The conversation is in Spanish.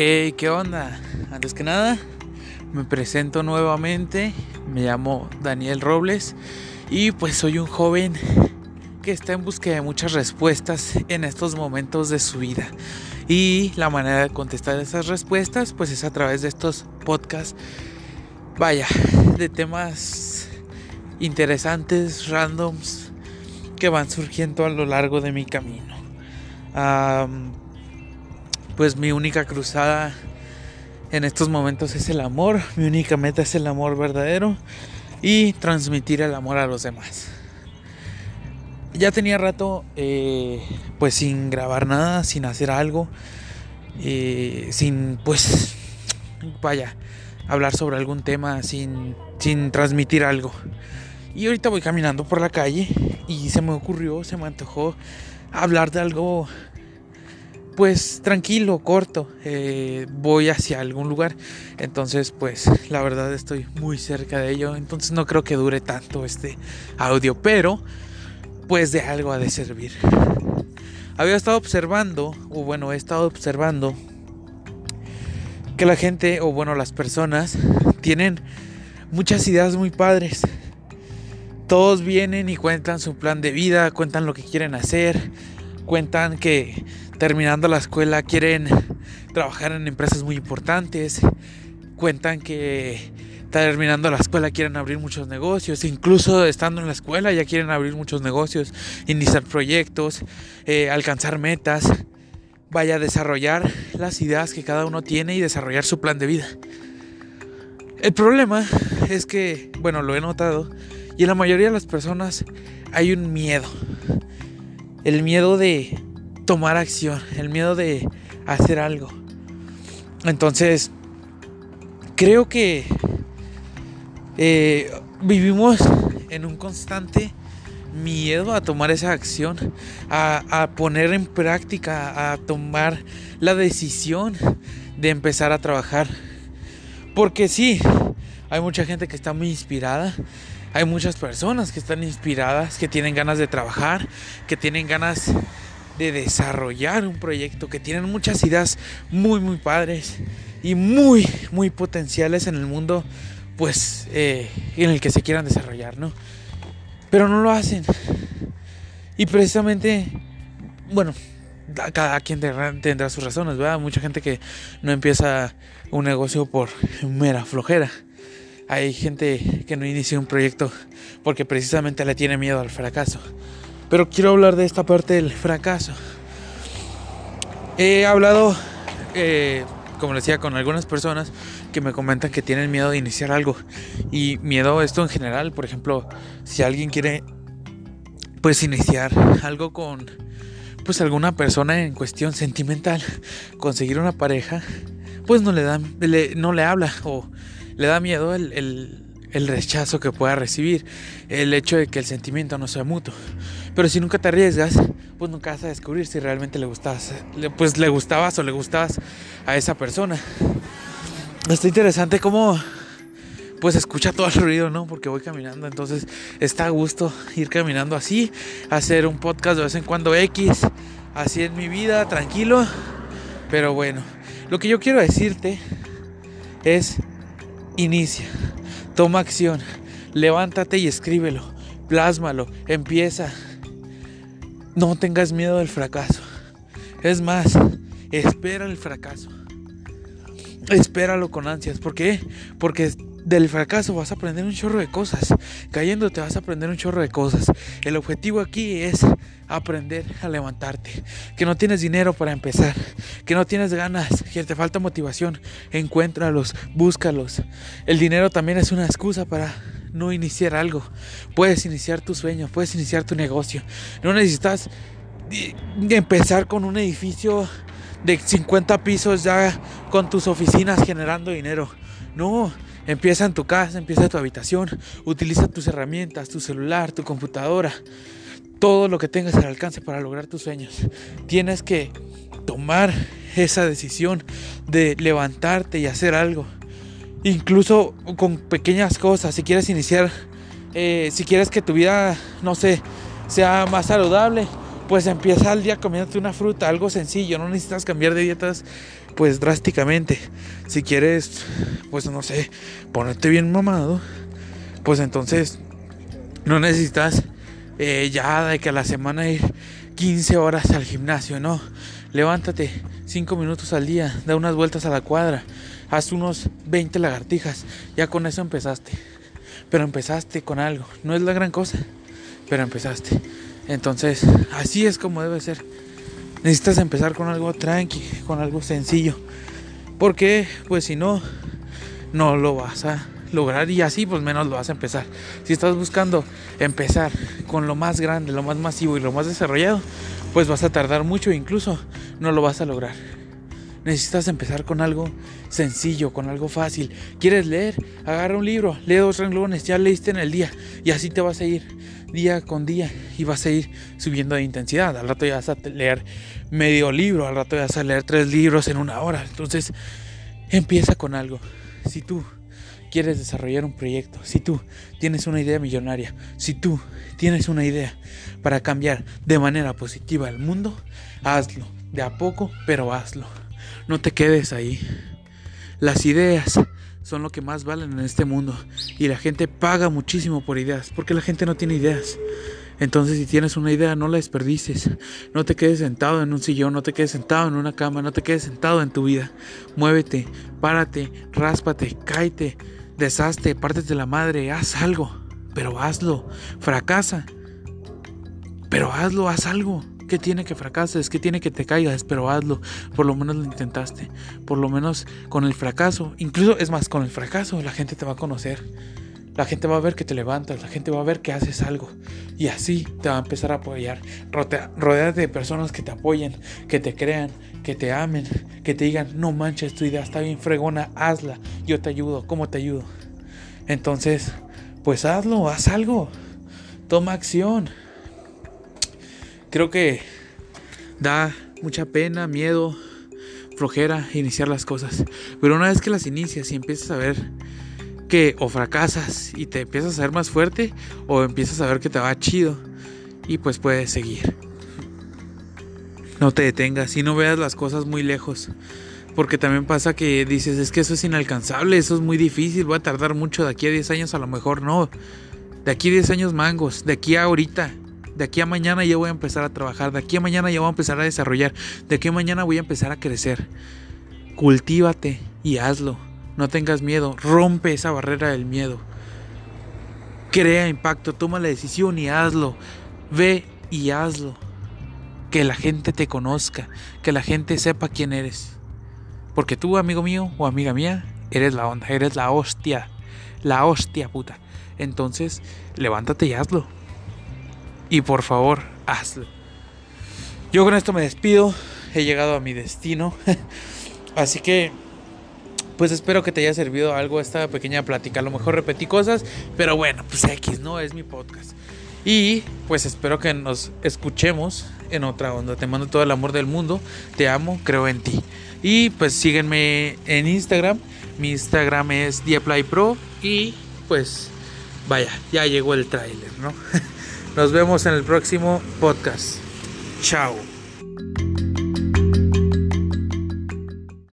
Hey, ¿qué onda? Antes que nada, me presento nuevamente. Me llamo Daniel Robles y pues soy un joven que está en búsqueda de muchas respuestas en estos momentos de su vida. Y la manera de contestar esas respuestas pues es a través de estos podcasts. Vaya, de temas interesantes, randoms, que van surgiendo a lo largo de mi camino pues mi única cruzada en estos momentos es el amor, mi única meta es el amor verdadero y transmitir el amor a los demás. Ya tenía rato eh, pues sin grabar nada, sin hacer algo, eh, sin pues vaya, hablar sobre algún tema, sin, sin transmitir algo. Y ahorita voy caminando por la calle y se me ocurrió, se me antojó hablar de algo pues tranquilo, corto, eh, voy hacia algún lugar. Entonces, pues la verdad estoy muy cerca de ello. Entonces no creo que dure tanto este audio, pero pues de algo ha de servir. Había estado observando, o bueno, he estado observando que la gente, o bueno, las personas, tienen muchas ideas muy padres. Todos vienen y cuentan su plan de vida, cuentan lo que quieren hacer, cuentan que terminando la escuela quieren trabajar en empresas muy importantes, cuentan que terminando la escuela quieren abrir muchos negocios, incluso estando en la escuela ya quieren abrir muchos negocios, iniciar proyectos, eh, alcanzar metas, vaya a desarrollar las ideas que cada uno tiene y desarrollar su plan de vida. El problema es que, bueno, lo he notado, y en la mayoría de las personas hay un miedo. El miedo de tomar acción, el miedo de hacer algo. Entonces, creo que eh, vivimos en un constante miedo a tomar esa acción, a, a, poner en práctica, a tomar la decisión de empezar a trabajar. Porque sí, hay mucha gente que está muy inspirada, hay muchas personas que están inspiradas, que tienen ganas de trabajar, que tienen ganas de desarrollar un proyecto, que tienen muchas ideas muy, muy padres y muy, muy potenciales en el mundo, pues, eh, en el que se quieran desarrollar, ¿no? Pero no lo hacen. Y precisamente, bueno, cada quien tendrá sus razones, ¿verdad? Mucha gente que no empieza un negocio por mera flojera. Hay gente que no inicia un proyecto porque precisamente le tiene miedo al fracaso. Pero quiero hablar de esta parte del fracaso. He hablado, eh, como decía, con algunas personas que me comentan que tienen miedo de iniciar algo. Y miedo esto en general, por ejemplo, si alguien quiere pues iniciar algo con pues alguna persona en cuestión sentimental, conseguir una pareja, pues no le da, no le habla o le da miedo el rechazo que pueda recibir, el hecho de que el sentimiento no sea mutuo. Pero si nunca te arriesgas, pues nunca vas a descubrir si realmente le gustabas, pues le gustabas o le gustabas a esa persona. Está interesante cómo pues escucha todo el ruido, ¿no? Porque voy caminando, entonces está a gusto ir caminando así, hacer un podcast de vez en cuando X, así en mi vida, tranquilo. Pero bueno, lo que yo quiero decirte es inicia. Toma acción, levántate y escríbelo, plásmalo, empieza. No tengas miedo del fracaso. Es más, espera el fracaso. Espéralo con ansias. ¿Por qué? Porque del fracaso vas a aprender un chorro de cosas. Cayéndote vas a aprender un chorro de cosas. El objetivo aquí es aprender a levantarte. Que no tienes dinero para empezar. Que no tienes ganas. Que te falta motivación. Encuéntralos. Búscalos. El dinero también es una excusa para no iniciar algo. Puedes iniciar tu sueño. Puedes iniciar tu negocio. No necesitas empezar con un edificio de 50 pisos ya con tus oficinas generando dinero. No, Empieza en tu casa, empieza en tu habitación, utiliza tus herramientas, tu celular, tu computadora, todo lo que tengas al alcance para lograr tus sueños. Tienes que tomar esa decisión de levantarte y hacer algo. Incluso con pequeñas cosas, si quieres iniciar, eh, si quieres que tu vida, no sé, sea más saludable, pues empieza el día comiéndote una fruta, algo sencillo, no necesitas cambiar de dietas pues drásticamente. Si quieres, pues no sé, ponerte bien mamado, pues entonces no necesitas eh, ya de que a la semana ir 15 horas al gimnasio, no. Levántate 5 minutos al día, da unas vueltas a la cuadra, haz unos 20 lagartijas, ya con eso empezaste. Pero empezaste con algo, no es la gran cosa, pero empezaste. Entonces, así es como debe ser. Necesitas empezar con algo tranqui, con algo sencillo. Porque, pues si no, no lo vas a lograr y así pues menos lo vas a empezar. Si estás buscando empezar con lo más grande, lo más masivo y lo más desarrollado, pues vas a tardar mucho e incluso no lo vas a lograr. Necesitas empezar con algo sencillo, con algo fácil. ¿Quieres leer? Agarra un libro, lee dos renglones, ya leíste en el día y así te vas a ir día con día y vas a ir subiendo de intensidad. Al rato ya vas a leer medio libro, al rato ya vas a leer tres libros en una hora. Entonces, empieza con algo. Si tú quieres desarrollar un proyecto, si tú tienes una idea millonaria, si tú tienes una idea para cambiar de manera positiva el mundo, hazlo. De a poco, pero hazlo. No te quedes ahí. Las ideas son lo que más valen en este mundo. Y la gente paga muchísimo por ideas, porque la gente no tiene ideas. Entonces si tienes una idea, no la desperdices. No te quedes sentado en un sillón, no te quedes sentado en una cama, no te quedes sentado en tu vida. Muévete, párate, ráspate, cáete, deshazte, pártete la madre, haz algo. Pero hazlo. Fracasa. Pero hazlo, haz algo. ¿Qué tiene que fracases? ¿Qué tiene que te caigas? Pero hazlo. Por lo menos lo intentaste. Por lo menos con el fracaso. Incluso, es más, con el fracaso la gente te va a conocer. La gente va a ver que te levantas. La gente va a ver que haces algo. Y así te va a empezar a apoyar. Rodeate de personas que te apoyen, que te crean, que te amen, que te digan, no manches, tu idea está bien fregona, hazla. Yo te ayudo. ¿Cómo te ayudo? Entonces, pues hazlo, haz algo. Toma acción creo que da mucha pena, miedo, flojera iniciar las cosas. Pero una vez que las inicias y empiezas a ver que o fracasas y te empiezas a ver más fuerte o empiezas a ver que te va chido y pues puedes seguir. No te detengas y no veas las cosas muy lejos. Porque también pasa que dices, es que eso es inalcanzable, eso es muy difícil, voy a tardar mucho, de aquí a 10 años a lo mejor no. De aquí a 10 años mangos, de aquí a ahorita, de aquí a mañana ya voy a empezar a trabajar, de aquí a mañana ya voy a empezar a desarrollar, de aquí a mañana voy a empezar a crecer. Cultívate y hazlo. No tengas miedo, rompe esa barrera del miedo. Crea impacto, toma la decisión y hazlo. Ve y hazlo. Que la gente te conozca, que la gente sepa quién eres. Porque tú, amigo mío o amiga mía, eres la onda, eres la hostia. La hostia puta. Entonces, levántate y hazlo y por favor hazlo. Yo con esto me despido, he llegado a mi destino, así que pues espero que te haya servido algo esta pequeña plática. A lo mejor repetí cosas, pero bueno, pues X, ¿no? Es mi podcast. Y pues espero que nos escuchemos en otra onda. Te mando todo el amor del mundo. Te amo, creo en ti. Y pues síguenme en Instagram. Mi Instagram es Pro Y pues vaya, ya llegó el tráiler, ¿no? Nos vemos en el próximo podcast. Chao.